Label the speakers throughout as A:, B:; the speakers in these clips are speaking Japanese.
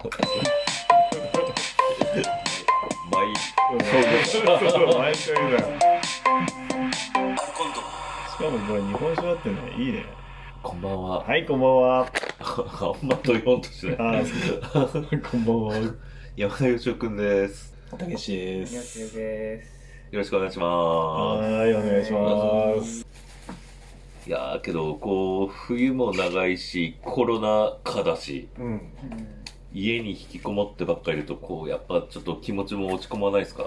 A: 毎
B: 毎回だよしかもこれ日本酒だってねいいね
A: こんばんは。
B: はいこんばんは
A: あんまと言おうとしてない。
B: こんばんは
A: 山田義雄くんです。
B: たけしです
C: よしです。
A: よろしくお願いしま
B: はーいお願いします
A: す。いやーけど、こう、冬も長いし、コロナ禍だし、
B: うん
A: 家に引きこもってばっかりいると、こう、やっぱちょっと気持ちも落ち込まないですか？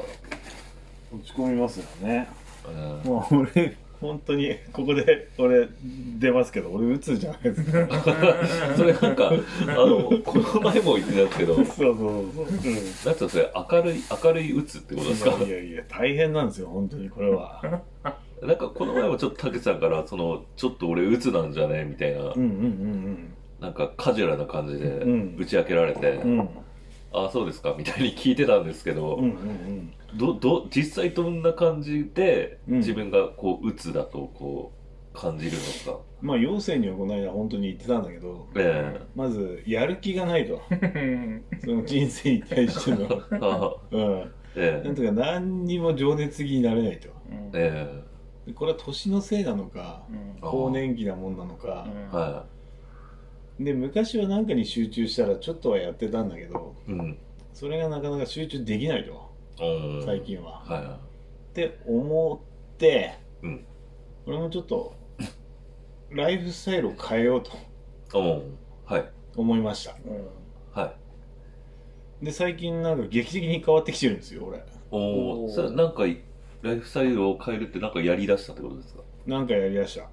B: 落ち込みますよね。
A: うん。
B: もう俺本当にここで俺出ますけど俺打つじゃないですか。
A: それなんか、あの、この前も言ってたんですけど、
B: そうそうそう、う。ん
A: なんつうのそれ、明るい、明るい鬱ってことですか？
B: いやいや大変なんですよ本当にこれは。
A: なんかこの前もちょっと竹さんから、その、ちょっと俺鬱なんじゃね？みたいな。
B: うん、うん
A: なんかカジュアルな感じで
B: うん。
A: 打ち明けられて、
B: うん。うんうん
A: ああ、そうですかみたいに聞いてたんですけど、
B: うんうん
A: ど、ど、実際どんな感じで
B: うん。
A: 自分がこう、鬱だとこう、感じるのか。
B: まあ陽性にはこの間本当に言ってたんだけど
A: え
B: まずやる気がないと。その人生に対しての。うん。
A: ええ。
B: なんとか何にも情熱的になれないと。
A: ええ。
B: でこれは年のせいなのか
A: あ
B: 更年期なもんなのかで昔は何かに集中したらちょっとはやってたんだけど
A: い。うん。
B: それがなかなか集中できないと
A: うん
B: 最。近は
A: は
B: って思って
A: い。うん。
B: 俺もちょっとライフスタイルを変えようと。思いました
A: はい。
B: で最近なんか劇的に変わってきてるんですよ俺
A: おお、それなんか、ライフスタイルを変えるってなんかやりだしたってことですか？
B: なんかやりだした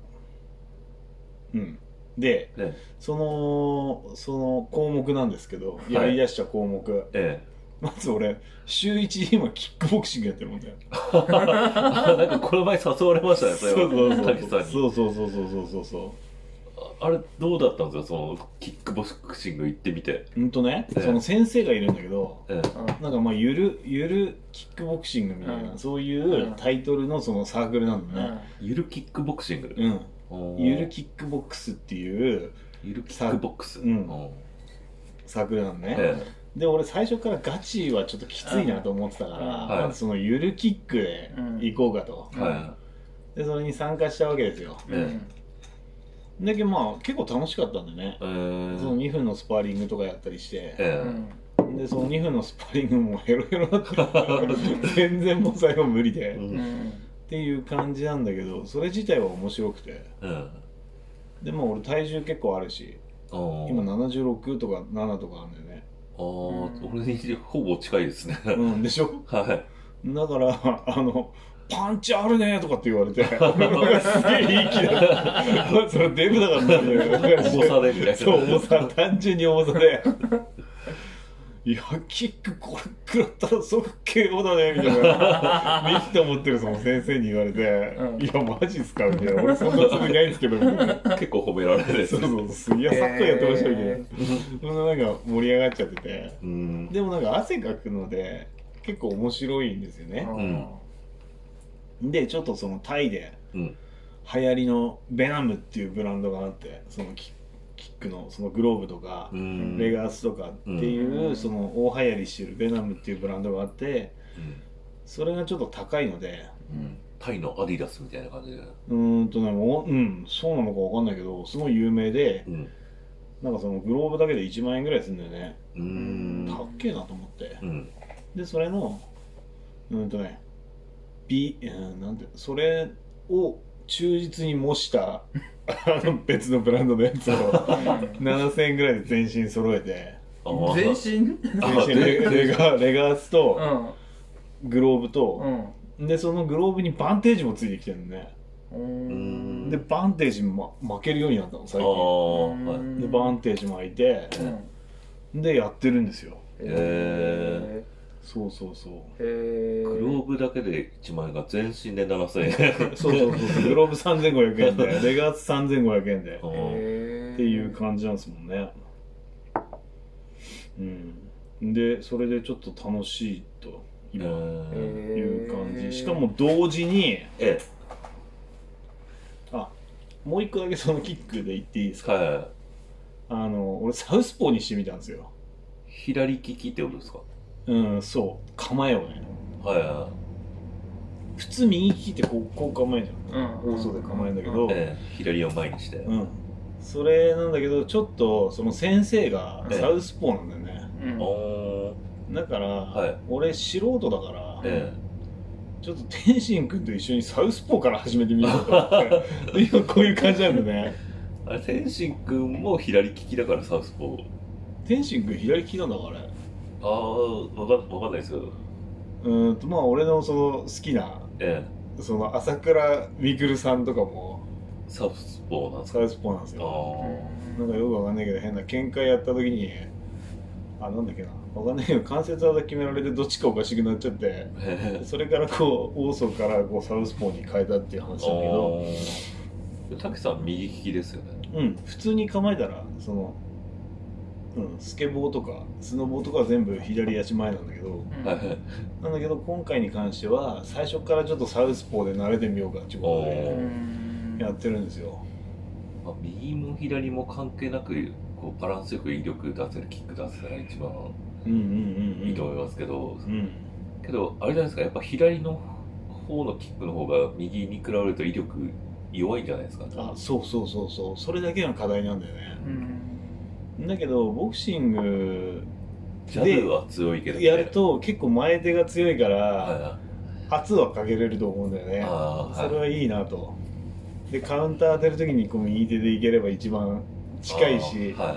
B: うんで
A: え
B: そのその項目なんですけど、
A: い
B: やりだした項目
A: え。え
B: まず俺週1で今キックボクシングやってるもんだよ
A: え。あ なんかこの前誘われましたね、それ
B: そうそう
A: は。
B: そう。そうそうそうそうそうそうそ
A: あれ、どうだったんですかその、キックボクシング行ってみて。
B: ううんとね、
A: ええ
B: その先生がいるんだけど
A: ええ。
B: なんかまあゆるゆるキックボクシングみたいな、
C: うん
B: そういうタイトルのそのサークルなんだね、
A: ゆるキックボクシング。
B: うんゆるキックボックスっていう
A: ゆるキックボックス。
B: うんサークルなのね、
A: え
B: で俺最初からガチはちょっときついなと思ってたから、
C: うん
A: はい
B: まずそのゆるキックで行こうかと、
A: え。は
B: でそれに参加したわけですよ
A: い。え
B: だけどまあ結構楽しかったんでね
A: え。、え
B: その
A: え。
B: 2分のスパーリングとかやったりして、
A: え
B: でその2分のスパーリングもヘロヘロだったから 全然もう最後無理で、
A: え。う。
B: っ
A: ん。
B: ていう感じなんだけどそれ自体は面白くて
A: え
B: でも俺体重結構あるし今76とか7とかあるんだよね
A: ああ、俺にほぼ近いですね。
B: うんでしょ？
A: はい。
B: だからあのパンチあるねとかって言われてすげえいい気だったそれデブだからなんだよ
A: 重さでみたいな。
B: そう重さ単純に重さでいやキックこれ食らったら即 KO だねみたいな。ミキと思ってるその先生に言われて「
C: うん。
B: いやマジっすか?」みたいな「俺そんなつもりないんですけど」みたいな。
A: 結構褒められるです
B: そうそうそう。いやサッカーやってましたみたいなそんななんか盛り上がっちゃってて。
A: うん。
B: でもなんか汗かくので結構面白いんですよね。でちょっとそのタイで
A: うん。
B: 流行りのベナムっていうブランドがあってそのキキックのそのグローブとか、
A: うん。
B: レガースとかっていう、
C: うん
B: その大流行りしてるベナムっていうブランドがあってそれがちょっと高いので
A: うん。タイのアディダスみたいな感じで。
B: うーんとねもううんそうなのかわかんないけどすごい有名で
A: うん。
B: なんかそのグローブだけで1万円ぐらいするんだよね
A: うーん。
B: たっけえなと思って
A: うん。
B: でそれのうんとね B、うん、なんてそれを忠実に模したあ の別のブランドのやつを7000円ぐらいで全身揃えて。
C: 全身？
A: あ
B: 全身。レレガレガース
C: う
B: と
C: ん。
B: グローブと
C: う、ん。
B: でそのグローブにバンテージもついてきてるのね。
C: うん。
B: でバンテージもま負けるようになったの最
A: あ
B: 近でバンテージ巻いてでやってるんですよ。
A: へ
B: そうそうそう。
C: へ
A: グローブだけで1万円が全身で7000円。
B: そうそうそう。グローブ3500円で レガース3500円でっていう感じなんですもんね。うん。でそれでちょっと楽しいと今。
A: え
B: いう感じ。しかも同時に
A: え
B: あもう一個だけそのキックで言っていいですか？
A: は
B: あの俺サウスポーにしてみたんですよ。
A: 左利きってことですか？
B: うんそう。構えをね。
A: はいは
B: 普通右利きってこうこう構えじゃん。
C: うん。
B: 放送で構えるんだけど、
A: い、ええ左を前にして、
B: うん。それなんだけどちょっとその先生が
A: ええ。
B: サウスポーなんだよね、
C: うん。
A: おー。
B: だから、
A: はい。
B: 俺素人だから、
A: え
B: ちょっと天心君と一緒にサウスポーから始めてみようと思って 今こういう感じなんだね。
A: えあれ天心君も左利きだからサウスポー。
B: 天心君左利きなんだから
A: ああわかわかんないですけど
B: うーんとまあ俺のその好きな
A: ええ。
B: その朝倉未来さんとかも
A: サウスポーなんですか？
B: サウスポーなんです
A: あ
B: よ。
A: あ
B: なんかよくわかんないけど変な喧嘩やった時にあなんだっけなわかんないけど関節技決められてどっちかおかしくなっちゃって
A: へえ
B: それからこうオーソからこうサウスポーに変えたっていう話だけど
A: たけさん右利きですよね。
B: うん普通に構えたらそのうん。スケボーとかスノボーとかは全部左足前なんだけど。
C: うん。
A: はいはい。
B: なんだけど今回に関しては最初からちょっとサウスポーで慣れてみようかっていうこと
C: う
B: で
C: ん。
B: やってるんですよ。
A: まあ、右も左も関係なくこうバランスよく威力出せるキック出せたら一番
B: うんうんうんうん。
A: いいと思いますけど、
B: うん。
A: けどあれじゃないですかやっぱ左の方のキックの方が右に比べると威力弱いんじゃないですか？
B: あそうそうそうそう。それだけが課題なんだよね。
C: うん
B: だけどボクシング
A: ジャブは強いけど、
B: やると結構前手が強いから、
A: は
B: 圧はかけれると思うんだよね。それはいいなと。でカウンター当てる時にこう右手でいければ一番
A: い、
B: 近いし
A: いは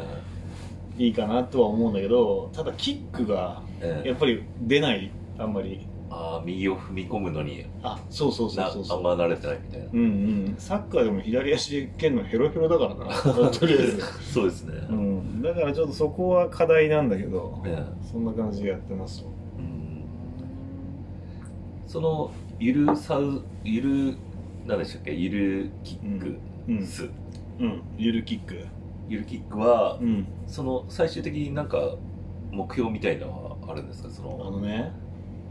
A: い。
B: いいかなとは思うんだけどただキックが
A: ええ。
B: やっぱり出ないあんまり
A: あー右を踏み込むのに
B: あそうそうそう
A: な
B: そう。そう
A: あんま慣れてないみたいな。
B: うんうん。サッカーでも左足で蹴るのヘロヘロだからな。とりあえず、
A: そうですね、
B: うん、だからちょっとそこは課題なんだけど
A: え
B: そんな感じでやってます
A: うん。そのゆるさうゆる何でしたっけ？ゆるキック
B: うん。
A: ス、
B: うん。ゆるキック。
A: ゆるキックは、
B: うん。
A: その最終的になんか目標みたいなのはあるんですか？そ
B: あ
A: の
B: のね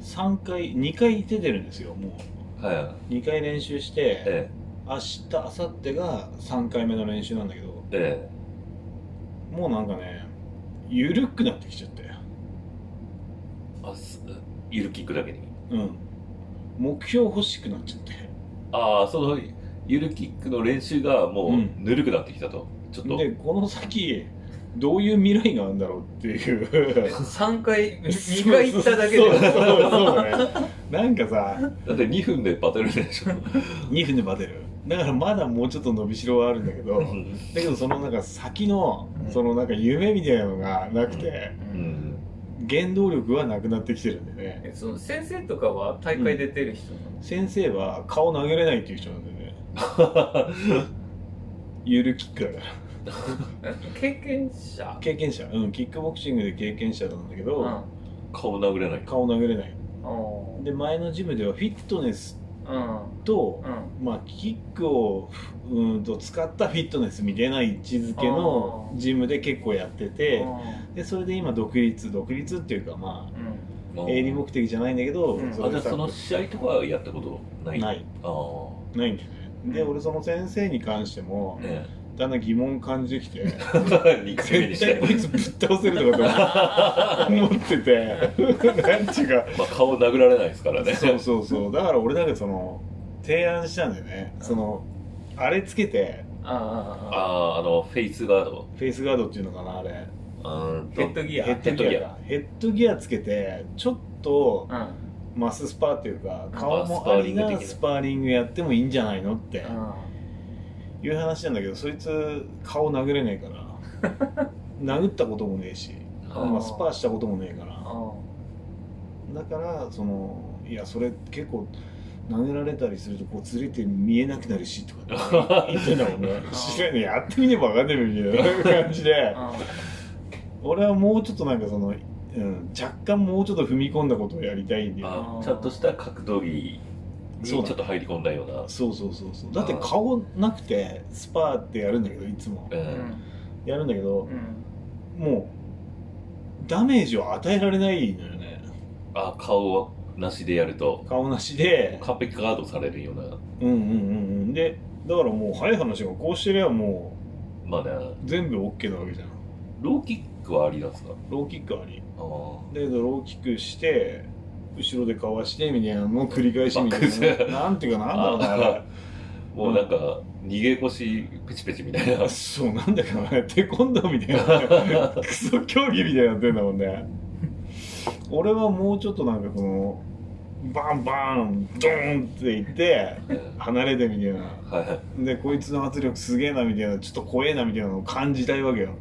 B: 3回2回出てるんですよも
A: はい、
B: う2回練習して
A: え
B: 明日明後日が3回目の練習なんだけど
A: ええ。
B: もうなんかね緩くなってきちゃって。
A: えあすゆるキックだけに？
B: うん。目標欲しくなっちゃって。
A: ああそのゆるキックの練習がもう
B: うん。
A: ぬるくなってきたと、ちょっと。
B: でこの先どういう未来があるんだろうっていう。
C: 3回2回行っただけで。
B: そうそうそうだねなんかさ
A: だって2分でバトルでしょ
B: 2分でバテるだからまだもうちょっと伸びしろはあるんだけどだ
A: うん
B: けどそのなんか先の
C: うん
B: そのなんか夢みたいなのがなくて
A: うん
B: 原動力はなくなってきてるんでね
C: えその先生とかは大会出てる人なの、
B: 先生は顔投げれないっていう人なんでねゆるキックだから
C: 経験者？
B: 経験者。うんキックボクシングで経験者なんだけど、
C: うん。
A: 顔殴れない。
B: 顔投げれない。で前のジムではフィットネス
C: うん。
B: と、
C: うん。
B: まあキックをうーんと使ったフィットネスみたいな位置づけのジムで結構やってて
C: う
B: でそれで今独立独立っていうかま
C: ん。
B: あ営利目的じゃないんだけど、
C: うん。
A: あじゃあその試合とかはやったことない？
B: ない。
A: ああ
B: ないんだよね。で
C: うん。
B: 俺その先生に関しても
A: え
B: だんだん疑問感じてきて
A: え2回目にして。
B: 絶対こいつぶっ倒せるとかと思 ってて。なんちゅうか
A: まあ顔殴られないですからね。
B: そうそうそう。だから俺なんかその提案したんだよね。そのあれつけて。
C: ああ。
A: あああのフェイスガード
B: フェイスガードっていうのかなあれ。
C: ヘッドギア。
B: ヘッドギア。か。ヘッドギアつけてちょっと
C: うん。
B: マススパっていうか顔
A: ス
B: もあり
A: パーリング的な
B: なスパーリングやってもいいんじゃないのって。
C: うん
B: いう話なんだけどそいつ顔殴れないから 殴ったこともねえし、
A: あ
B: まあ、スパーしたこともねえから。
C: あ
B: だからそのいやそれ結構殴られたりするとこうずれて見えなくなるしとかって 言ってんだもんね。知らないやってみれば分かんないみたいな感じで。
C: あ
B: 俺はもうちょっとなんかその、うん、若干もうちょっと踏み込んだことをやりたいんで
A: あちゃんとした格闘技に。ち
B: そうだ
A: ょっと入り込んだような。
B: そうそうそうそう。だって顔なくてスパーってやるんだけどいつも。
A: え
C: うん。
B: やるんだけど
C: うん。
B: もうダメージを与えられないのよね。
A: あ顔なしでやると。
B: 顔なしで。
A: 完璧ガードされるような。
B: うんうんうんうん。でだからもう早い話がこうしてりゃも
A: まあね
B: う全部 OK なわけじゃん。
A: ローキックはありなんですか？
B: ローキックあり。
A: ああ
B: だけどローキックして後ろでかわしてみたいなのの繰り返しみたいな。なんていうかなんだろうなあれ。
A: もうなんか逃げ腰ペチペチみたいな。
B: そうなんだかなテコンドーみたいな。クソ競技みたいになってんだもんね。俺はもうちょっとなんかこのバンバンドーンっていって離れてみたいな。
A: はい。はい
B: でこいつの圧力すげえなみたいなちょっと怖えなみたいなのを感じたいわけよ。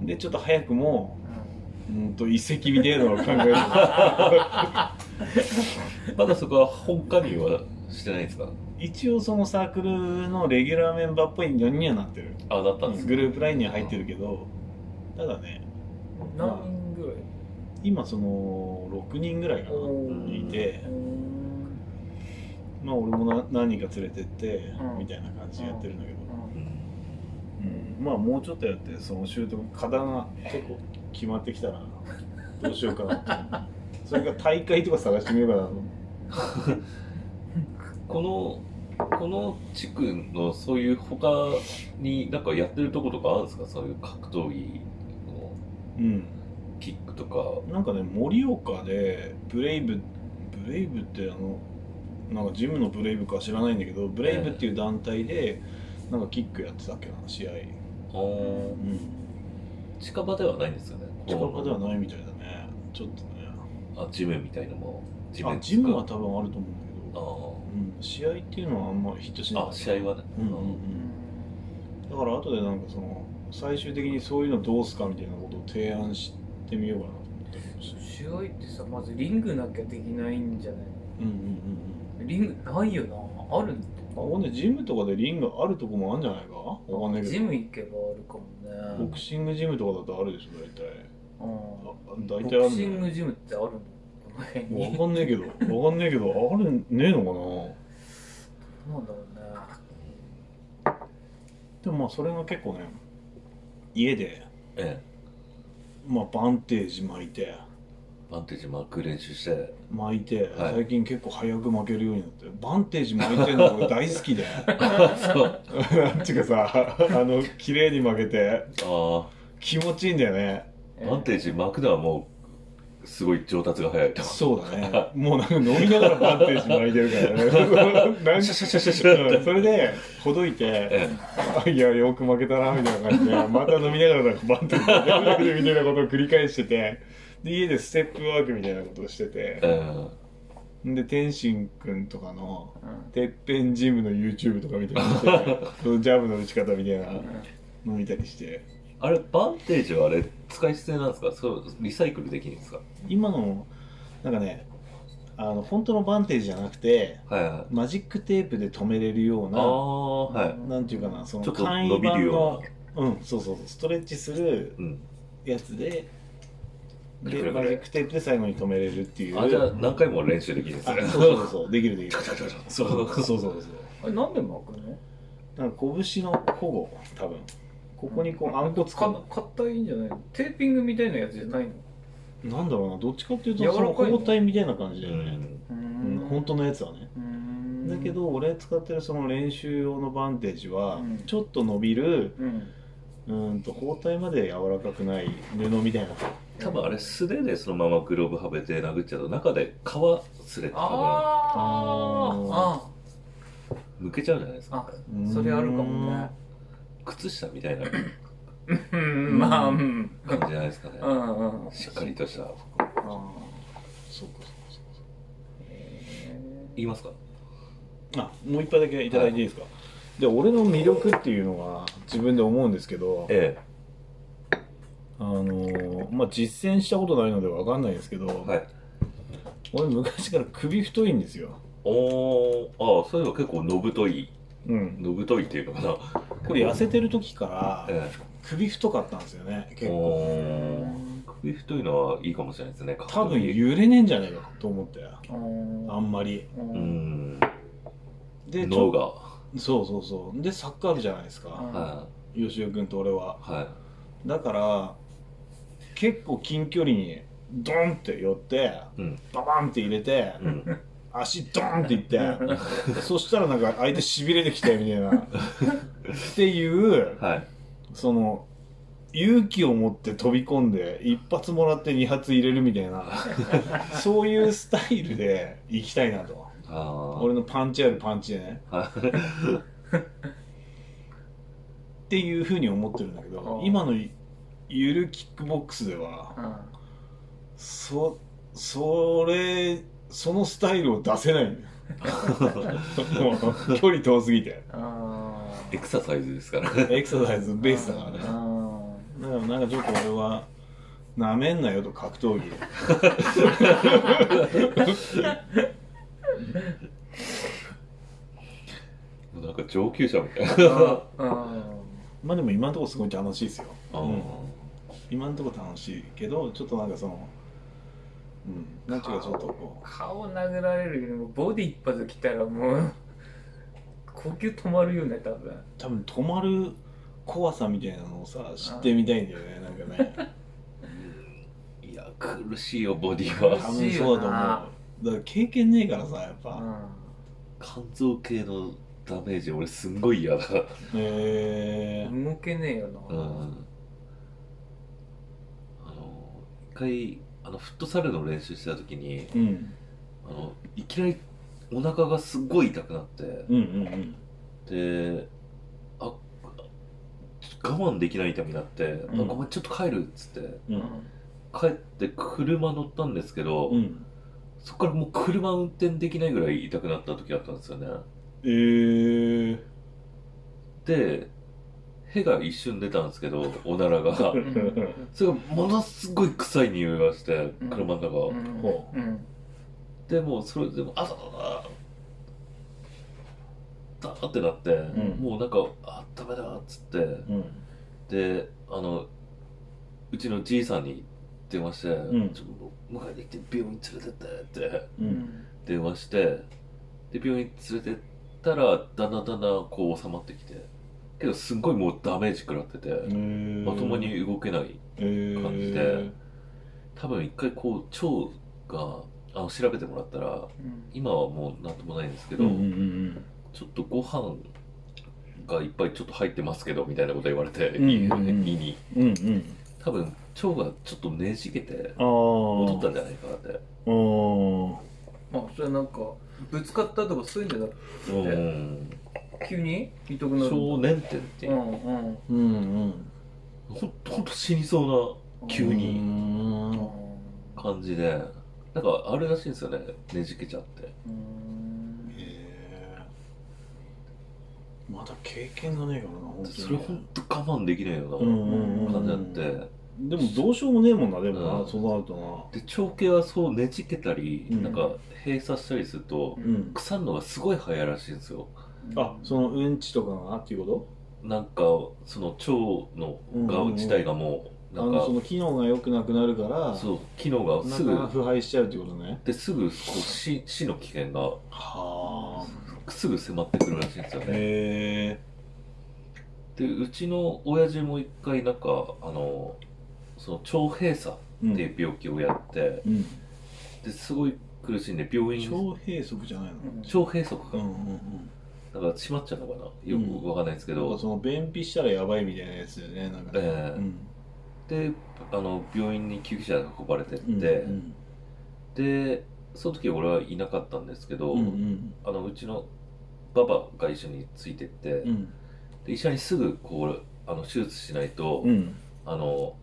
B: でちょっと早くもうんと遺跡みたいなのを考える。
A: まだそこは本加入はしてないんですか？
B: 一応そのサークルのレギュラーメンバーっぽいのにはなってる。
A: あだったんです
B: グループラインには入ってるけどただね
C: 何人ぐらい？
B: 今その6人ぐらいかな
C: お
B: いて
C: うん
B: まあ俺もな何人か連れてって
C: うん。
B: みたいな感じでやってるんだけど、
A: うん。
B: うん。まあもうちょっとやってその習得課題が結構決まってきたらどうしようかなって。それから大会とか探してみようかなと。
A: このこの地区のそういう他になんかやってるとことかあるんですか？そういう格闘技の。
B: うん。
A: キックとか。
B: なんかね盛岡でブレイブブレイブってあのなんかジムのブレイブか知らないんだけどブレイブっていう団体でなんかキックやってたっけな試合、
A: あー。
B: うん、
A: 近場ではないんですよね。
B: 近場ではないみたいだね。ちょっとね。
A: あジムみたいのもジ
B: あジムは多分あると思うんだけど、
A: あ
B: うん、試合っていうのはあんまヒットしない。
A: ああ試合はね。
B: うんうんうん。だから後でなんかその最終的にそういうのどうすかみたいなことを提案してみようかなと思ったりもして。
C: 試合ってさまずリングなきゃできないんじゃない
B: うんうんうんうん。
C: リングないよな。ある
B: あほんでジムとかでリングあるとこもあるんじゃないか？わかんないけど。
C: ジム行けばあるかもね。
B: ボクシングジムとかだとあるでしょ大体。
C: うん。
B: あ大体あるん
C: ボクシングジムってあるのこの辺に
B: わかんねえけど。わかんねえけど。あるねえのか
C: な？んだろうね。
B: なでもまあそれが結構ね家で
A: ええ。
B: まあバンテージ巻いて
A: バンテージ巻く練習して。
B: 巻いて、
A: はい。
B: 最近結構早く巻けるようになって。バンテージ巻いてるのが俺大好きで。
A: そう。
B: なんていうかさあの綺麗に巻けて。
A: あ
B: 気持ちいいんだよね。
A: あバンテージ巻くのはもうすごい上達が早いと。
B: そうだね。もうなんか飲みながらバンテージ巻いてるからね。なんか
A: シャシャシャシャシャ
B: うんそれでほどいて
A: え
B: あいやよく負けたなみたいな感じでまた飲みながらなんかバンテージ巻いてるみたいなことを繰り返しててで家でステップワークみたいなことをして
A: え
B: て
A: え
B: で天心くんとかの
C: うん。
B: てっぺんジムの YouTube とか見たりして そのジャブの打ち方みたいなの見たりして。
A: あれバンテージはあれ使い捨てなんですか？そうリサイクルできるんですか？
B: 今のなんかねあの本当のバンテージじゃなくて
A: はいはい。
B: マジックテープで留めれるよう
A: あ
B: な
A: あはい。
B: なんていうかなその
A: ちょっと
B: 簡易
A: 伸びる
B: 版の
A: よ
B: うんそうそうそうストレッチする
A: うん。
B: やつででマジックテープで最後に留めれるっていう。
A: あじゃあ何回も練習できるんですね。
B: あそうそうそう。できるできる。そうそうそう。そうそう
C: あれなんで巻くの
B: なんか拳の保護多分。ここにこうあん。こつか
C: か硬いんじゃないの？テーピングみたいなやつじゃないの？
B: なんだろうな。どっちかっていうと
C: 柔らかいの？
B: その包帯みたいな感じ
A: う
B: だよね、
A: ん。
B: うん。本当のやつはね。
C: うん。
B: だけど俺使ってるその練習用のバンテージは
C: うん。
B: ちょっと伸びる
C: うん
B: うーんと包帯まで柔らかくない布みたいな。
A: 多分あれ素手でそのままグローブはめて殴っちゃうと中で皮すれて多
C: あ
B: あ
A: むけちゃうんじゃないですか。
C: ああそれあるかもね。
A: 靴下みたいな
C: うんまあうん。
A: 感じじゃないですかね。
C: うんうん。
A: しっかりとした
C: あ
B: そうかそうか。
A: 言いますか？
B: あもう一杯だけいただいていいですか、で俺の魅力っていうのは自分で思うんですけど
A: え
B: あのーまあ実践したことないのでわかんないですけど、
A: えはい。
B: 俺昔から首太いんですよ。
A: おおああそういえば結構のぶとい。
B: うん。
A: のぶといっていうのかな。
B: これ痩せてる時から
A: え
B: 首太かったんですよね
A: え
B: 結構。
A: 首太いのはいいかもしれないですね
B: 多分揺れねえんじゃねえかと思って
C: あ
B: あんまり。
C: う
A: うんん
B: で
A: 脳が
B: そうそうそう。でサッカー部じゃないですか。
A: は
B: 吉尾君と俺は。い。
A: は
B: だから結構近距離にドンって寄って
A: いうん。
B: ババンって入れて
A: うん。
B: 足ドンっていって そしたらなんか相手しびれてきたよみたいな。っていう
A: はい。
B: その勇気を持って飛び込んで一発もらって二発入れるみたいな。そういうスタイルで行きたいなと俺のパンチあるパンチでね。っていうふうに思ってるんだけど今のゆるキックボックスでは
C: うん。
B: そそれそのスタイルを出せない 距離遠すぎて。
C: あ
A: エクササイズですから。
B: エクササイズベースだからね。
C: あ
B: だからなんかちょっと俺はなめんなよと格闘技
A: なんか上級者みたいな。
B: まあでも今のところすごい楽しいですよ。
A: あ
B: うん。今のところ楽しいけどちょっとなんかそのうん。なんていうかちょっとこ
C: ー顔殴られるよりもボディ一発来たらもう呼吸止まるよね多分。
B: う多分止まる怖さみたいなのをさ知ってみたいんだよね なんかね。
A: いや苦しいよボディは。
B: 多分そうだと思うだから経験ねえからさやっぱ。
A: 肝臓系のダメージ俺すんごい嫌だ。
B: へえ。
C: うん動けねえよな。
A: うん。あの一回あのフットサルの練習してた時に
B: うん。
A: あのいきなりお腹がすっごい痛くなって。
B: うんうん。
A: であ我慢できない痛みになって、
B: うん。
A: あごめんちょっと帰るっつって。
B: うん。
A: 帰って車乗ったんですけど、
B: うん
A: そこからもう車運転できないぐらい痛くなった時あったんですよね。
B: えー。
A: で屁が一瞬出たんですけどおならが。
C: ん。
A: それがものすごい臭い匂いがして
C: うん。
A: 車の中、
C: うん。
B: ほ
C: う。ん
A: でもうそれでもあだだだだってなって、
B: ん。
A: もうなんかあダメだっつって。
B: うん。
A: であのうちのじいさんに電話して、
B: ん。
A: ちょっと迎えてきて病院連れてってって。電話してで病院連れてったらだんだんだんだんこう収まってきて。けどすんごいもうダメージ食らってて、まともに動けない感じで。多分一回こう腸があの調べてもらったら今はもうなんともないんですけど、
B: うんうんうん
A: ちょっとご飯がいっぱいちょっと入ってますけどみたいなこと言われて、
B: うんうん
A: 胃に。
B: うんうん。
A: 多分腸がちょっとねじけて戻ったんじゃないかなって。
C: まあそれなんかぶつかったとかそういうんじゃなく
A: うん。
C: 急に？痛くなる
A: 少年点っていう。う、
C: んうん。
B: うんうん。
A: ほんとほんと死にそうな急
B: う
A: に
B: ん。
A: 感じで。なんかあれらしいんですよねねじけちゃって。
B: まだ経験がねえからな本当に
A: それほんと我慢できないよ
B: うんうんうん
A: うな感じあって
B: でもどうしようもねえもんなでもな、
A: うん。
B: そうな。ると
A: で腸系はそうねじけたり、
B: うん。
A: なんか閉鎖したりすると
B: なうん。
A: 腐るのがすごい早いらしいんですよ。
B: あそのうんちとかがっていうこ
A: なんかその腸の
B: うんう
A: 自体がもうなんか
B: とあのその機能が良くなくなるから
A: そう機能がすぐ
B: 腐敗しちゃうっていうことね。
A: ですぐこう死死の危険が
B: はあ。
A: すぐ迫ってくるらしいんですよね。
B: へ
A: でうちの親父も一回なんかあのその腸閉鎖
B: え
A: っていう病気をやって、
B: うん。
A: ですごい苦しんで病院
B: 腸閉塞じゃないの？
A: 腸閉塞か、
B: うんうんうん。
A: だから閉まっちゃうのかな？よくわかんないですけど、
B: なんかその便秘したらやばいみたいなやつだよねなんかね。
A: ええ。
B: うん。
A: であの病院に救急車で運ばれてって、
B: うん。
A: でその時俺はいなかったんですけど、
B: うんうん。
A: あのうちのババが一緒についてって、
B: うん。
A: で医者にすぐこうあの手術しないと、
B: うん。
A: あの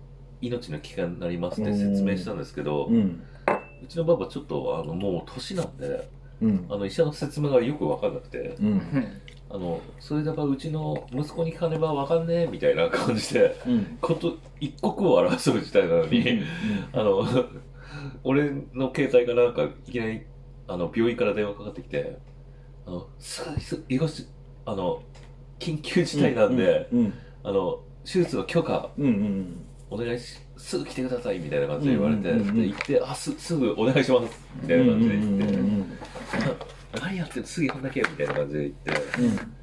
A: 命の危険になりますって説明したんですけど、
B: う
A: うんちのババちょっとあのもう年なんで
B: うん。
A: あの医者の説明がよく分かんなくて
B: うん。
A: あのそれだからうちの息子に聞かねば分かんねえみたいな感じで
B: うん。
A: こと一刻を争う事態なのにあの俺の携帯がなんかいきなりあの病院から電話かかってきてあの医護士あの緊急事態なんで、
B: うん。
A: あの手術の許可
B: うん。うん
A: お願いしすぐ来てくださいみたいな感じで言われて、
B: うんうんうんうん。
A: で行ってあすすぐお願いしますみたいな感じで言って、
B: うん
A: 何やってんのすぐ行かなきゃみたいな感じで言って。
B: うん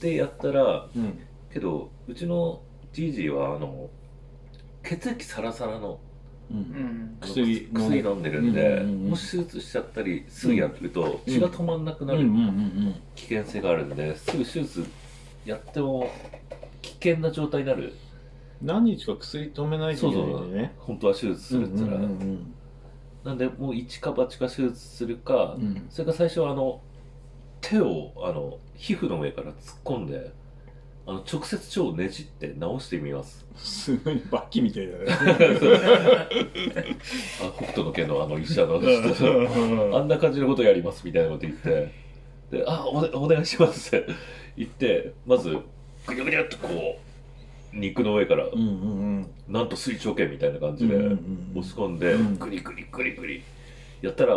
A: でやったら
B: うん
A: けどうちのじいじはあの血液サラサラの
B: うん。薬
A: 薬飲んでるんで、
B: うんうんうん
A: もし手術しちゃったりすぐやると
B: うん。
A: 血が止まんなくなる
B: うんうんうん。
A: 危険性があるんですぐ手術やっても危険な状態になる
B: 何日か薬止めないと
A: そ
B: いうけないんでね。
A: 本当は手術するっつったら、
B: うんうん
A: なんでもう一か八か手術するか、
B: うん。うん
A: それから最初はあの手をあの皮膚の上から突っ込んであの直接腸をねじって直してみます。
B: すごいバッキーみたいだね。
A: あ北斗の拳のあの医者の人。あんな感じのことやりますみたいなこと言って。であお,、ね、お願いしますって言ってまずぐにゃぐにゃっとこう肉の上から、
B: うんうんうん。
A: なんと水長剣みたいな感じで
B: うんうんうん。
A: 押し込んで、
B: うん。
A: グリグリグリグリやったら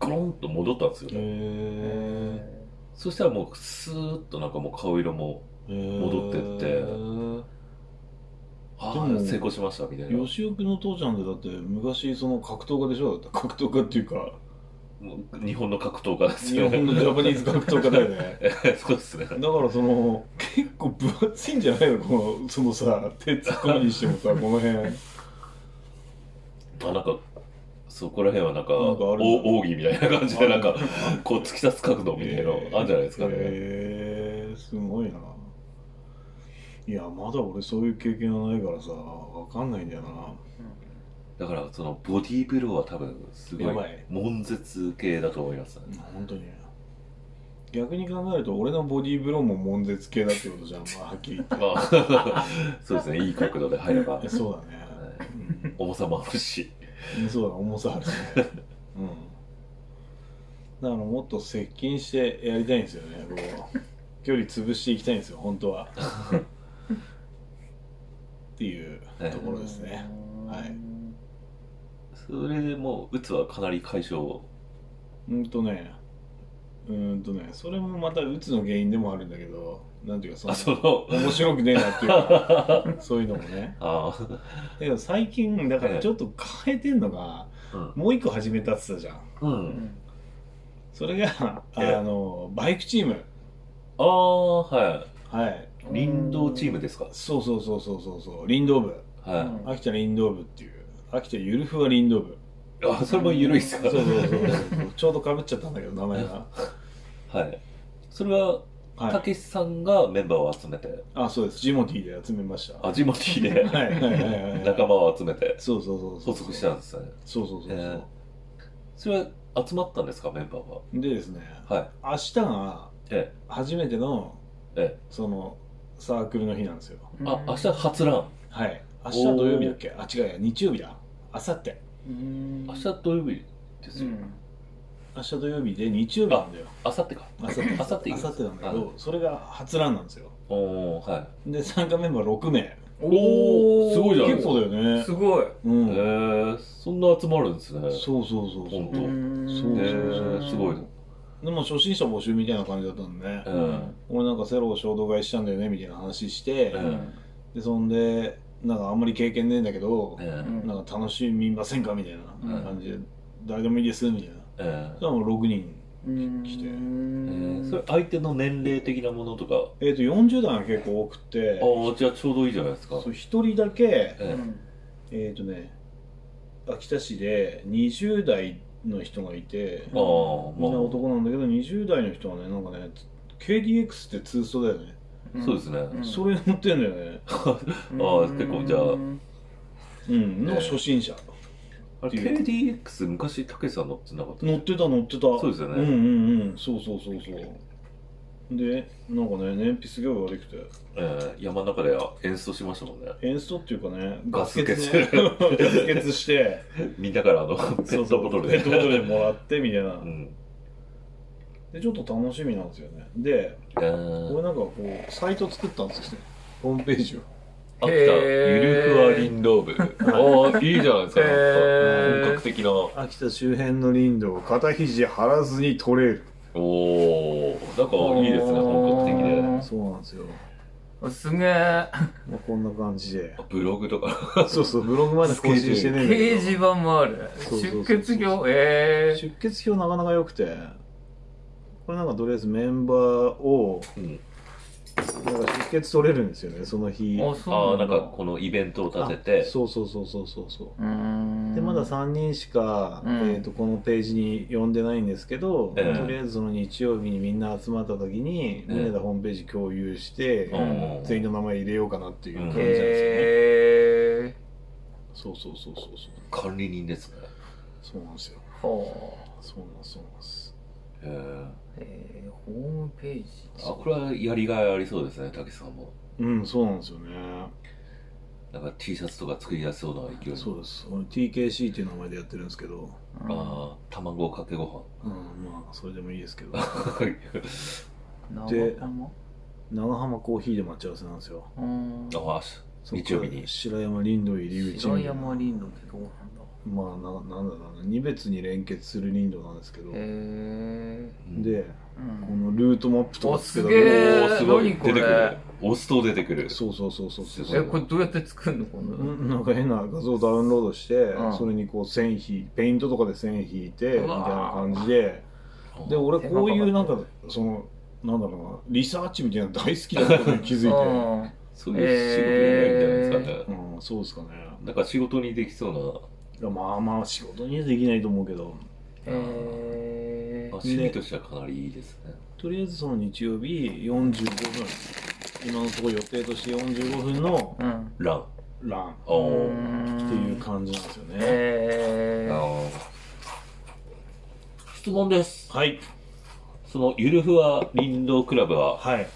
A: ゴロンと戻ったんですよ、
B: へえ
A: そしたらもうスーッとなんかもう顔色も戻ってってああ成功しましたみたいな。
B: 吉岡の父ちゃんでだって昔その格闘家でしょ？だって格闘家っていうか
A: 日本の格闘家。です
B: 日
A: よね
B: 本のジャパニーズ格闘家だよね。
A: そうですね。
B: だからその結構分厚いんじゃないの？このそのさ手突っ込むにしてもさ この辺。
A: あなんかそこら辺はなんか
B: なんかある
A: お奥義みたいな感じでなんかこう突き刺す角度みたいなのあるんじゃないですかね、
B: へえすごいな。いやまだ俺そういう経験はないからさわかんないんだよな
A: だからそのボディーブローは多分すごい
B: やばい。
A: 悶絶系だと思いますね。
B: 本当に。逆に考えると俺のボディーブローも悶絶系だってことじゃん、まあ、はっきり言って。
A: ま あそうですね。いい角度で入れば。
B: え そうだね、
A: 重さもあるし。
B: うん、そうだ重さあるしね。うん。だからもっと接近してやりたいんですよねこう距離潰していきたいんですよ本当は。っていうところですね、はい
A: それでもううつはかなり解消
B: うんとね。うんとね。それもまたうつの原因でもあるんだけどなんていうかその
A: あその。
B: 面白くねえなっていうか そういうのもね。
A: あ
B: だけど最近だからちょっと変えてんのが、
A: あ
B: もう一個始めたって言ったじゃん。
A: うん、
B: それがあ
A: え。え
B: のバイクチーム。
A: ああは
B: はい。
A: い林道チームですか？
B: そうそうそうそうそうそう。林道部。
A: はい、
C: うん
B: 秋田林道部っていう秋田ゆるふわ林道部
A: あそれも緩いっすか？
B: そうそうそう。そうちょうどかぶっちゃったんだけど名前が。
A: はい。それは
B: はい。
A: たけしさんがメンバーを集めて？
B: あそうです。ジモティーで集めました。
A: あジモティーで？
B: はいはいはいはい。
A: 仲間を集めて？
B: そうそうそうそう。
A: 発足したんですね。
B: そうそうそうそう、
A: えー。それは集まったんですかメンバーは？
B: でですね
A: はい。
B: 明日が
A: え
B: 初めての
A: ええ。
B: そのサークルの日なんですよ。
A: あ明日初ラン。
B: はい明日土曜日だっけ？あ違うや。日曜日だ。明後日。
C: うん。
A: 明日土曜日ですよ、
B: 明日土曜日で日曜日なんだよ。
A: 明後日か。
B: 明後日。
A: 明後日。
B: 明後日なんだけどそれが初ランなんですよ。
A: おおはい。
B: で参加メンバー6名。
A: おー。すごいじゃないですか
B: 結構だよね。
C: すごい。
B: うん。
A: えー、そんな集まるんですね。
B: そうそうそうそう。
A: 本当。
C: うん。
B: そう
A: えー、すごい
B: でも初心者募集みたいな感じだったんでね
A: う
C: うん
A: ん。
B: 俺なんかセロを衝動買いしたんだよねみたいな話して
A: うん。
B: でそんでなんかあんまり経験ねえんだけど
A: え
C: うん
B: なんか楽しみませんかみたいな感じで誰でもいいですみたいな。
A: え
B: そしたらもう6人
C: うん。
B: 来て。
A: えー、それ相手の年齢的なものとか？
B: えっ、と40代が結構多くて。
A: ああじゃあちょうどいいじゃないですか。
B: そう1人だけ
A: え
B: え。っ、とね秋田市で20代の人がいて
A: ああ
B: みんな男なんだけど20代の人はねなんかね KDX ってツーストだよね、
A: そうですね。
C: うん。
B: それ乗ってんだよね。
A: あー結構じゃあ。
B: うん。の初心者、
A: あれ KDX 昔たけしさん乗ってなかった
B: 乗ってた乗ってた。
A: そうですよね。
B: うんうんうん。そうそうそうそう。でなんかね燃費すごい悪くて。
A: えー、山の中で演奏しましたもんね。
B: エンストっていうかね
A: ガス欠。
B: ね ガス欠して。
A: みんなからあのペットボトルで。
B: ペットボトルでもらってみたいな、
A: うん
B: でちょっと楽しみなんですよね。で
A: えー。
B: 俺なんかこうサイト作ったんですよ。ねホームページを。
A: 秋田
C: へー。
A: ゆるふわ林道部ああいいじゃないですか。なんか
C: へー。
A: 本格的な。
B: 秋田周辺の林道を肩肘張らずに取れる。
A: おおなんかいいですね本格的で。
B: そうなんですよ、
C: すげえ
B: まあ、こんな感じで。
A: ブログとか。
B: そうそうブログまで更新してねえ
C: 掲示板もある。出血表？ええ
B: 出血表なかなか良くてこれなんかとりあえずメンバーを
A: うん
B: なんか出血取れるんですよねその日。
C: あ
A: ああ、
C: なん
A: かこのイベントを立てて、
B: そうそうそうそうそうそう。でまだ3人しか、
C: うん。
B: えー、とこのページに呼んでないんですけど、
A: ええ。
B: とりあえずその日曜日にみんな集まった時に、
A: え
B: みんなでホームページ共有して、
A: うん。
B: 全員の名前入れようかなっていう感じなんですよね、
C: へえ
B: そうそうそうそうそう。
A: 管理人ですね。
B: そうなんですよ。
C: ー、は
B: そうなんですそうなんです。
A: へえ
C: ー、ホームページ。
A: あ、これはやりがいありそうですね、たけしさんも。
B: うんそうなんですよね。
A: なんか T シャツとか作りやすそうな勢い
B: そうです。俺 TKC っていう名前でやってるんですけど、
C: うん。
A: ああ、卵かけご
B: うん、まあそれでもいいですけど。
A: 飯。
B: で
C: 長浜？
B: 長浜コーヒーで待ち合わせなんですよ。
C: うん。
A: ああ、日曜日に。
B: 白山林道入り口
C: 白山林道ってどうなんだ
B: まあななんだろうな。二別に連結する林道なんですけど、で
C: うん。
B: このルートマップとかつけた
C: おすげえ
A: おーすごい。
C: 何これ。
A: 出てくる。押すと出てくる。
B: そうそうそうそうそう。
C: えこれどうやって作るの？この。
B: うんなんか変な画像をダウンロードして、
C: うん。
B: それにこう線引いペイントとかで線引いてみたいな感じで。で
A: お
B: 俺こういうなんかそのなんだろうな。リサーチみたいなの大好きだことに気づいて、
C: うん。
A: そういう仕事やりたいんですかね。
B: うん、そうですかね。
A: なんか仕事にできそう
B: やまあまあ仕事にはできないと思うけど。
C: へ
A: まあ、趣味としてはかなりいいですね。
B: とりあえずその日曜日45分。今のところ予定として45分の
C: えうん。
A: ラン。
B: ラン。っていう感じなんですよね、
C: へえ
A: 質問です。
B: はい。
A: そのゆるふわ林道クラブは
B: はい。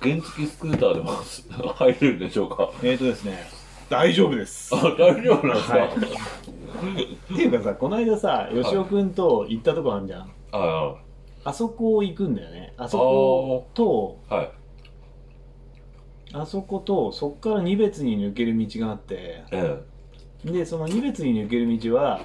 A: 原付スクーターでも 入れるんでしょうか？
B: えーとですね大丈夫です。
A: あ、大丈夫なんですか、
B: はい。っていうかさこの間さ吉尾君と行ったとこあるじゃん、
A: あ
B: あそこ行くんだよね。あそこと
A: あ、はい。
B: あそことそっから二別に抜ける道があって。
A: え
B: でその二別に抜ける道は、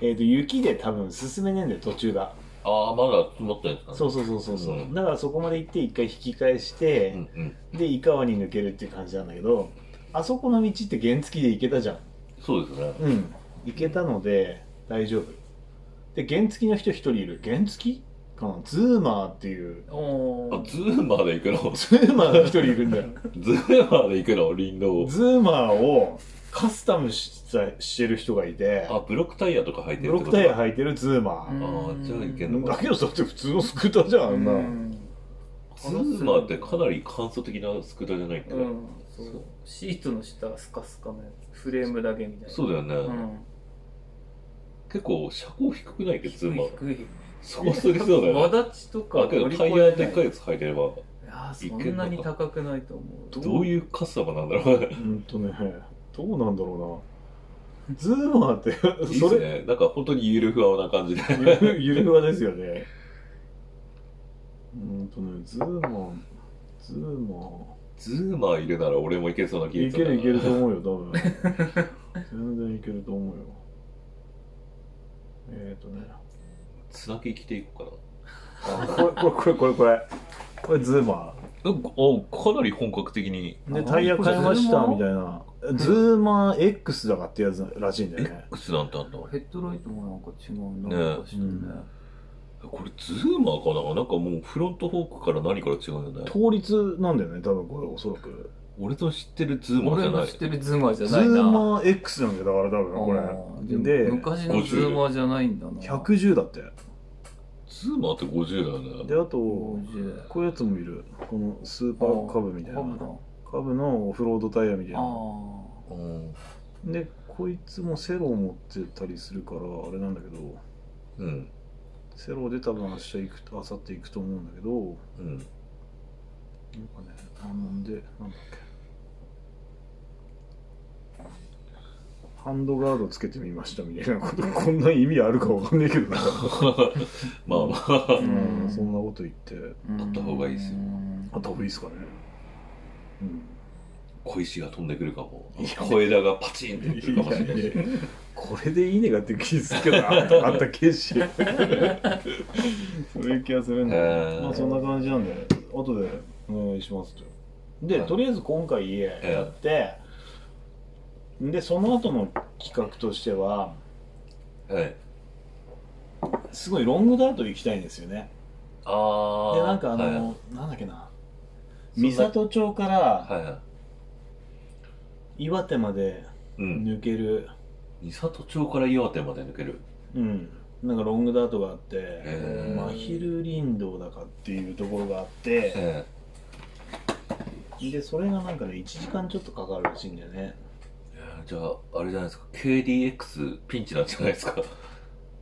B: えー、と雪で多分進めねえんだよ途中が。
A: えああ、まだ積もってるんですか？ね。
B: そうそうそうそうそう、
A: うん。
B: だからそこまで行って一回引き返して、
A: うんうん。
B: で井川に抜けるっていう感じなんだけどあそこの道って原付で行けたじゃん。
A: そうですね。
B: うん。行けたので大丈夫。で原付の人一人いる。原付かな？ズーマーっていう。
C: お
A: あ、ズーマーで行くの？
B: ズーマーが一人いるんだよ。
A: ズーマーで行くの？林道。
B: ズーマーをカスタムしたしてる人がいて。
A: あ、ブロックタイヤとか履いてる
B: ブロックタイヤ
A: い
B: 履いてるズーマー、
A: ああ、じゃあいけんのか。
B: だけどだって普通のスクーターじゃんあんな、
A: ズーマーってかなり簡素的なスクーターじゃないっけ、
C: うんシートの下はスカスカのやつ。フレームだけみたいな。
A: そうだよね、
C: うん
A: 結構車高低くない？けどズーマー
C: 低い。
A: そこすりそうだよ
C: わだちとか
A: タイヤでっかい。やつ履いてれば
C: いやーそんなに高くないと思う。
A: どういうカスタムなんだろうね。
B: うんとねどうなんだろうな。ズーマーって
A: いい
B: それ
A: ですね。なんか本当にゆるふわな感じで。
B: ゆるふわですよね。うんとねズーマーズーマ
A: ズーマーいるなら俺もいけそうな気
B: ーいけるいけると
A: う
B: 思うよ多分。全然いけると思うよ。えっ、ー、とね。
A: つなぎ着ていこうかな。
B: あこれこれこれこれこれ。これズーマ
A: うんおかなり本格的に。
B: ーでタイヤ変えましたみたいな。ズーマー X だかってやつらしいんだよね。
A: X なんてあんだ
C: ヘッドライトもなんか違うな
A: ね
C: なんかしてね
A: これズーマーかな？なんかもうフロントフォークから何から違うよね。
B: 倒立なんだよね多分これおそらく。
A: 俺の知ってるズーマーじ
C: 俺
A: ゃない。
C: の知ってるズーマーじゃ
B: ズ
C: ないな。
B: ーマー X なんだよだから多分こ
C: あー
B: れで
C: 昔のズーマーじゃないんだな。
B: 110だって。
A: ズーマーって50だよね。
B: であと
C: 50
B: こういうやつもいる。このスーパーカブみたいな。
C: カブだ
B: カブのオフロードタイヤみたい
C: あ
B: な
A: うん。
B: でこいつもセロを持ってたりするからあれなんだけど。
A: うん
B: セロで多分明日行く明後日行くと思うんだけどなんか
A: うん
B: ね頼んでなんだっけ。ハンドガードつけてみましたみたいなこと。こんな意味あるかわかんないけどな。
A: まあまあ。
B: うんそんなこと言って。
C: あ
A: った方がいいですよ。
B: あった方がいいですかね。うん
A: 小石が飛んでくるかも。小枝がパチンってくるかもしれない
B: いやいやこれでいいねがっていう気するけどあったあったけしそういう気がするんだ
A: へー。
B: まあそんな感じなんで後でお願いしますと。で、
A: はい。
B: とりあえず今回家やって、でその後の企画としては
A: はい
B: すごいロングダート行きたいんですよね。
A: ああ
B: でなんかあの、
A: はい
B: なんだっけな。美里町から
A: はいは
B: 岩手まで
A: いうん。
B: 抜ける、
A: 三郷町から岩手まで抜ける。
B: うん、なんかロングダートがあって
A: へー。
B: 真昼林道だかっていうところがあって
A: え
B: でそれがなんかね1時間ちょっとかかるらしいんだよね。
A: じゃああれじゃないですか。KDX ピンチなんじゃないですか。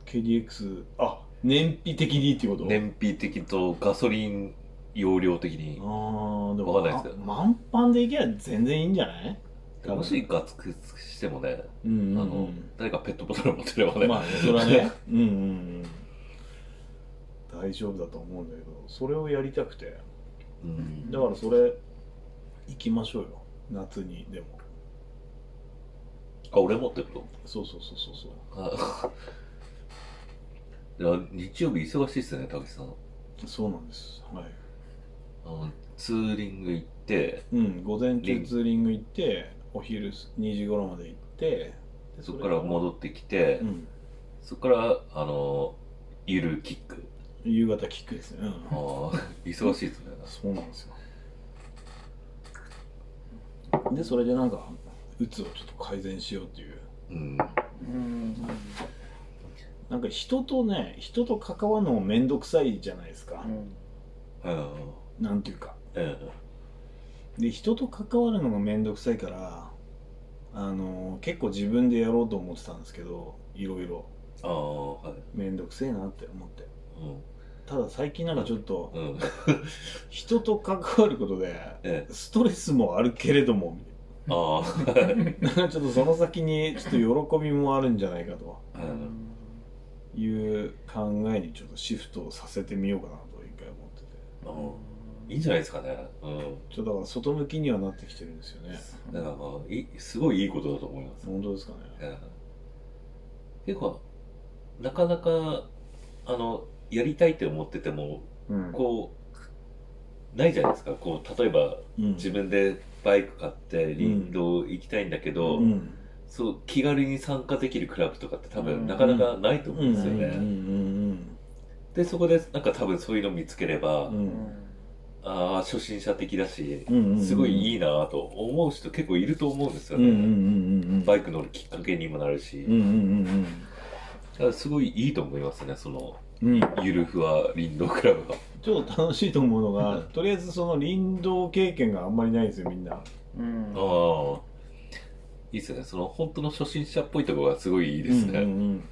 B: KDX あ燃費的にっていうこと？
A: 燃費的とガソリン容量的に。
B: ああでも
A: わかんないですけど。
B: あ満帆でいけば全然いいんじゃない？
A: もしガツクしてもね、
B: うんうん
A: あの誰かペットボトル持ってればね、
B: まあねそれはね。うんうんうん。大丈夫だと思うんだけどそれをやりたくて。
A: うん。
B: だからそれ行きましょうよ。夏にでも。
A: あ俺持ってると？
B: そうそうそうそうそう。
A: あ。いや日曜日忙しいっすね高木さん。
B: そうなんです。はい。
A: あのツーリング行って。
B: うん午前中ツーリング行ってお昼2時頃まで行ってで
A: そこから戻ってきて、
B: うん。
A: そこからあのゆるキック。
B: 夕方キックですね、うん、
A: ああ忙しいですね。
B: そうなんですよ。でそれでなんかうつをちょっと改善しようっていう。
A: うん。
C: うん
B: なんか人とね人と関わるのも面倒くさいじゃないですか。
C: う、ん。
A: うん。
B: なんていうか。
A: え
B: で人と関わるのが面倒くさいからあの結構自分でやろうと思ってたんですけどいろいろ。
A: えああはい。
B: 面倒くせえなって思って。
A: うん。
B: ただ最近なんかちょっと
A: うん。
B: 人と関わることで
A: ええ。
B: ストレスもあるけれども
A: ああ
B: なんかちょっとその先にちょっと喜びもあるんじゃないかと。
A: うん
B: いう考えにちょっとシフトをさせてみようかなと一回思ってて。
A: うんいいんじゃないですかね。うん。
B: ちょっとだから外向きにはなってきてるんですよね。
A: だからまあいすごいいいことだと思います、
B: 本当ですかね。
A: ええ。結構なかなかあのやりたいって思ってても
B: うん。
A: こうないじゃないですか。こう例えば
B: うん。
A: 自分でバイク買って林道行きたいんだけど、
B: うん。
A: そう気軽に参加できるクラブとかって多分、
C: うん。
A: なかなかないと思うんですよね、
B: うん。うん。
A: でそこでなんか多分そういうの見つければ、
B: うんうん
A: ああ初心者的だし、すごいいいなと思う人結構いると思うんですよね、バイク乗るきっかけにもなるし、すごいいいと思いますねその
B: うん。うん
A: ゆるふわ林道クラブは
B: ちょっと楽しいと思うのが とりあえずその林道経験があんまりないんですよみんな。
C: うん。
A: ああいいですねその本当の初心者っぽいところがすごいいいですね、
B: うんうんうん。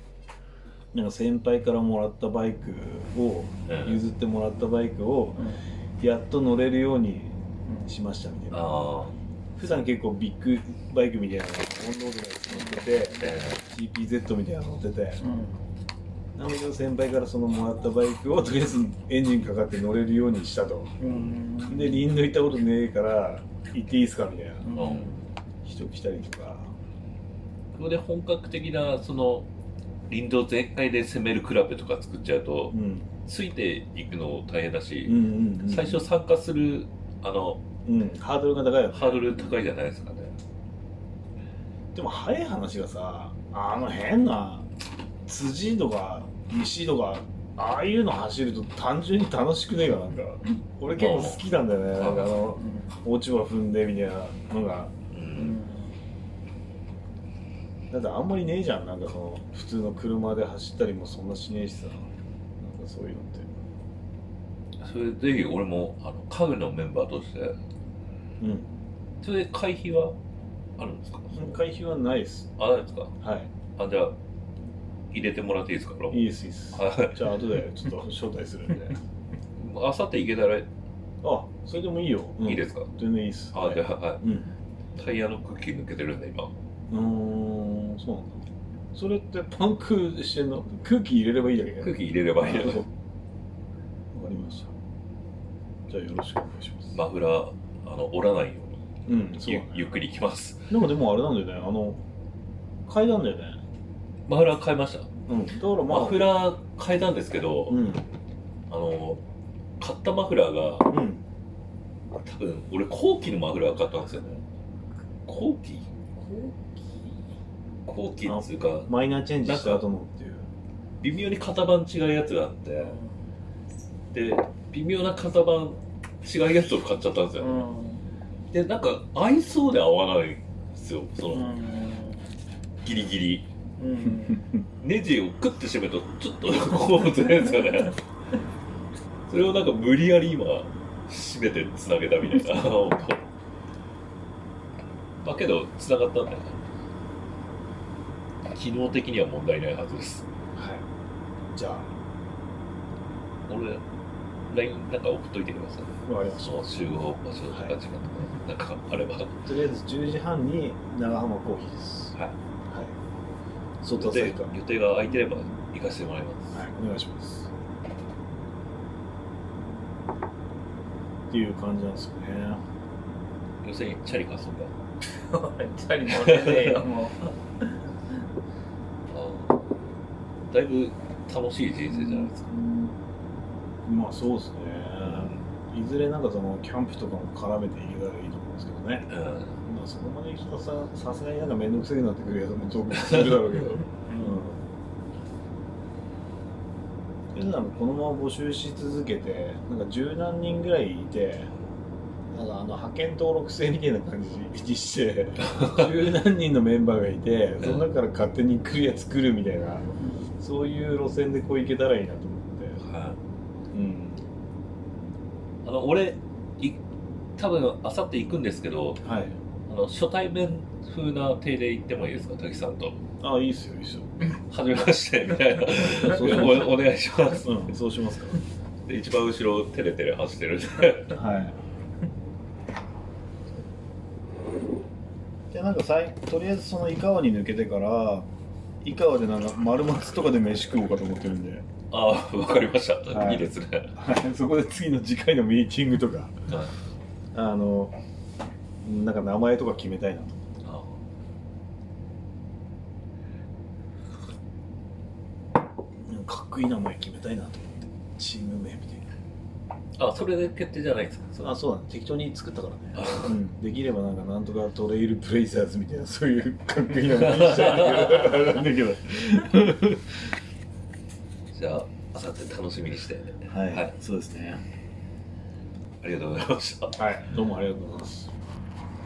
B: なんか先輩からもらったバイクを
A: うん。
B: 譲ってもらったバイクをやっと乗れるようにしましたみたいな。
A: ああ
B: 普段結構ビッグバイクみたいなのオンロードのやつ乗ってて
A: え
B: GPZ みたいなの乗ってて。
C: うん。
B: なんだけど先輩からそのもらったバイクをとりあえずエンジンかかって乗れるようにしたと。
C: うん。
B: で林道行ったことねえから行っていいですかみたいな。
C: うん。
B: 人来たりとか。
A: そこで本格的なその林道全開で攻めるクラブとか作っちゃうと
B: うん
A: ついていくの大変だし、
B: うんうんうん。
A: 最初参加するあの
B: うん。ハードルが高いよね。
A: ハードル高いじゃないですかね。
B: でも早い話がさあの変な辻とか石とかああいうの走ると単純に楽しくねえかな。んか俺結構好きなんだよね。なんかあの落ち葉踏んでみたいなのが
A: う
C: うんん。
B: だってあんまりねえじゃん。なんかその普通の車で走ったりもそんなしねえしさそういうのって。
A: それぜひ俺もあの家具のメンバーとして。
B: うん。
A: それで会費はあるんですか？
B: 会費はないです。
A: あないですか？
B: は
A: あじゃあ入れてもらっていいですか
B: いいいですいいです。
A: はい。
B: じゃあ後でちょっと招待するんで。
A: あさって行けたらい
B: あそれでもいいよ、うん。
A: いですか、
B: 全然いいです。
A: あじゃあはい。
B: うん。
A: タイヤの空気抜けてるんで今。
B: うーんそうなんだそれってパンクしてんの？空気入れればいいだけね。
A: 空気入れればいいよ
B: あそう。わかりました。じゃあよろしくお願いします。
A: マフラーあの折らないように。
B: うんそうだね。
A: ゆゆっくり行きます。
B: なんかでもあれなんだよね。あの階段だよね。
A: マフラー変えました？
B: うん。だからまあ
A: マフラー変えたんですけど、
B: うん。
A: あの買ったマフラーが
B: うん。
A: 多分俺後期のマフラー買ったんですよね。後期後期っつうか
B: マイナーチェンジした後のっていう。
A: 微妙に型番違うやつがあって。で微妙な型番違うやつを買っちゃったんですよ、
C: うん。
A: でなんか合いそうで合わないんですよ。その、
C: うん。
A: ギリギリ。
C: うん。
A: ネジをクッて締めるとちょっとこうずれるんですよね。それをなんか無理やり今締めてつなげたみたいな。本 当まあけどつながったんで機能的には問題ないはずです。
B: はい。じゃあ。
A: 俺 LINE なんか送っといてください。
B: わかりまし
A: その集合場所とか時間とか、なんかあれば。はい
B: たとりあえず10時半に長浜コーヒーです。はい。外
A: 予定
B: 旭川
A: 予定が空いてれば行かせてもらいます。
B: はいお願いします。っていう感じなんですよね。
A: 要するにチャリ貸そうか
C: チャリ乗れねえよも
A: あー だいぶ楽しい人生じゃないですか。
B: まあそうですね。いずれなんかそのキャンプとかも絡めていけたらいいと思うんですけどね。
A: うん。
B: まあそこまで行くとささすがになんか面倒くせえなってくるやつも当分するだろうけど。
C: う、
B: うん、なんかこのまま募集し続けてなんか十何人ぐらいいてなんかあの派遣登録制みたいな感じにして 十何人のメンバーがいてその中から勝手に来るやつ来るみたいなそういう路線でこう行けたらいいなと思って。
A: はい。
B: うん。
A: あの俺い多分あさって行くんですけど
B: はい。
A: あの初対面風な体で行ってもいいですか？滝さんと。
B: あいいっすよいいっすよ。
A: はじめましてみたいな。おお願いします。
B: うんそうしますか。
A: で一番後ろテレテレ走ってる。んで
B: はい。でなんかさいとりあえずその井川に抜けてから井川でなんか丸松とかで飯食おうかと思ってるんで、
A: ああわかりました、
B: はい。
A: い、いですね。
B: はい、そこで次の次回のミーティングとか。
A: はい。
B: あのなんか名前とか決めたいなと。
A: あ。
B: かっこいい名前決めたいなと思って。チーム
A: あそれで決定じゃないですか。
B: あそうだ。ね適当に作ったからね、うん、できればなんかなんとかトレイルプレイサーズみたいなそういうかっこいい名前にしたいんだけど。
A: じゃああさって楽しみにして。
B: はい、
A: はい。
B: そうですね。
A: ありがとうございました。
B: はい。どうもありがとうございます